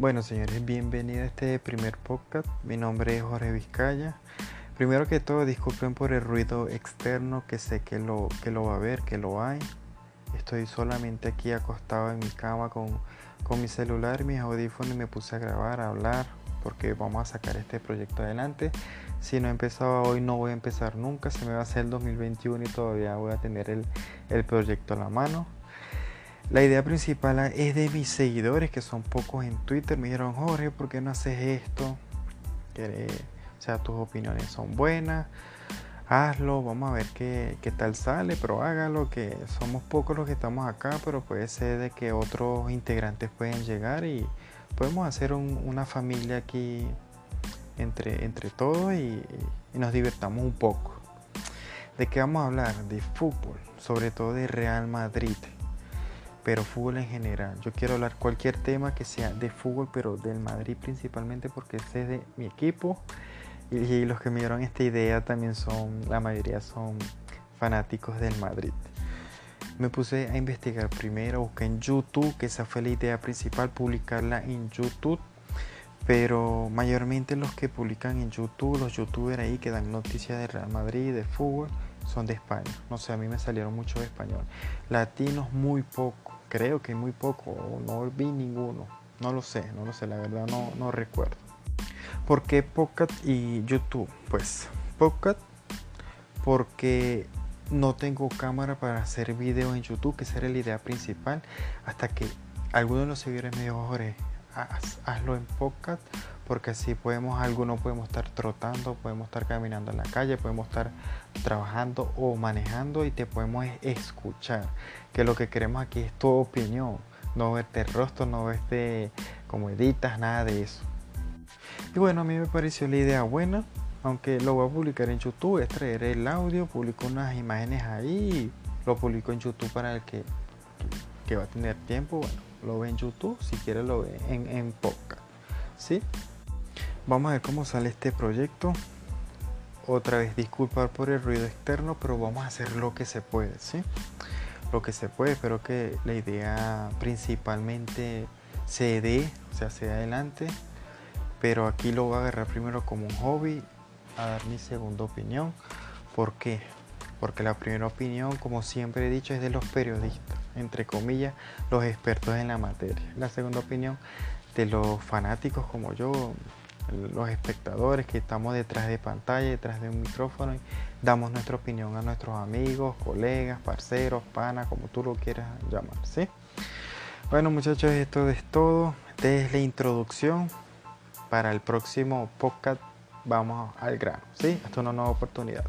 Bueno, señores, bienvenidos a este primer podcast. Mi nombre es Jorge Vizcaya. Primero que todo, disculpen por el ruido externo que sé que lo, que lo va a ver, que lo hay. Estoy solamente aquí acostado en mi cama con, con mi celular, mis audífonos y me puse a grabar, a hablar, porque vamos a sacar este proyecto adelante. Si no he empezado hoy, no voy a empezar nunca. Se me va a hacer el 2021 y todavía voy a tener el, el proyecto a la mano. La idea principal es de mis seguidores, que son pocos en Twitter. Me dijeron, Jorge, ¿por qué no haces esto? O sea, tus opiniones son buenas. Hazlo, vamos a ver qué, tal sale, pero hágalo, que somos pocos los que estamos acá, pero puede ser de que otros integrantes pueden llegar y podemos hacer un, una familia aquí entre, entre todos y, y nos divertamos un poco. ¿De qué vamos a hablar? De fútbol, sobre todo de Real Madrid pero fútbol en general. Yo quiero hablar cualquier tema que sea de fútbol, pero del Madrid principalmente porque ese es de mi equipo y, los que me dieron esta idea también son, la mayoría son fanáticos del Madrid. Me puse a investigar primero, busqué en YouTube, que esa fue la idea principal, publicarla en YouTube. Pero mayormente los que publican en YouTube, los youtubers ahí que dan noticias de Real Madrid, de fútbol, son de España. No sé, a mí me salieron mucho de español. Latinos muy poco, creo que muy poco, no vi ninguno. No lo sé, no lo sé, la verdad no, no recuerdo. ¿Por qué Podcast y YouTube? Pues Podcast porque no tengo cámara para hacer video en YouTube, que esa era la idea principal, hasta que alguno de los seguidores me dijo, Jorge, hazlo en podcast porque así podemos, algunos podemos estar trotando, podemos estar caminando en la calle, podemos estar trabajando o manejando y te podemos escuchar. Que lo que queremos aquí es tu opinión, no verte rostro, no verte como editas, nada de eso. Y bueno, a mí me pareció la idea buena, aunque lo voy a publicar en YouTube, extraeré el audio, publico unas imágenes ahí, lo publico en YouTube para el que, que va a tener tiempo, bueno, lo ve en YouTube, si quiere lo ve en, en podcast. ¿Sí? Vamos a ver cómo sale este proyecto. Otra vez disculpar por el ruido externo, pero vamos a hacer lo que se puede, ¿sí? Lo que se puede, espero que la idea principalmente se dé, o sea, se adelante. Pero aquí lo voy a agarrar primero como un hobby, a dar mi segunda opinión. ¿Por qué? Porque la primera opinión, como siempre he dicho, es de los periodistas, entre comillas, los expertos en la materia. La segunda opinión de los fanáticos como yo, los espectadores que estamos detrás de pantalla, detrás de un micrófono y damos nuestra opinión a nuestros amigos, colegas, parceros, panas, como tú lo quieras llamar, ¿sí? Bueno muchachos, esto es todo. Esta es la introducción. Para el próximo podcast vamos al grano, ¿sí? Hasta una nueva oportunidad.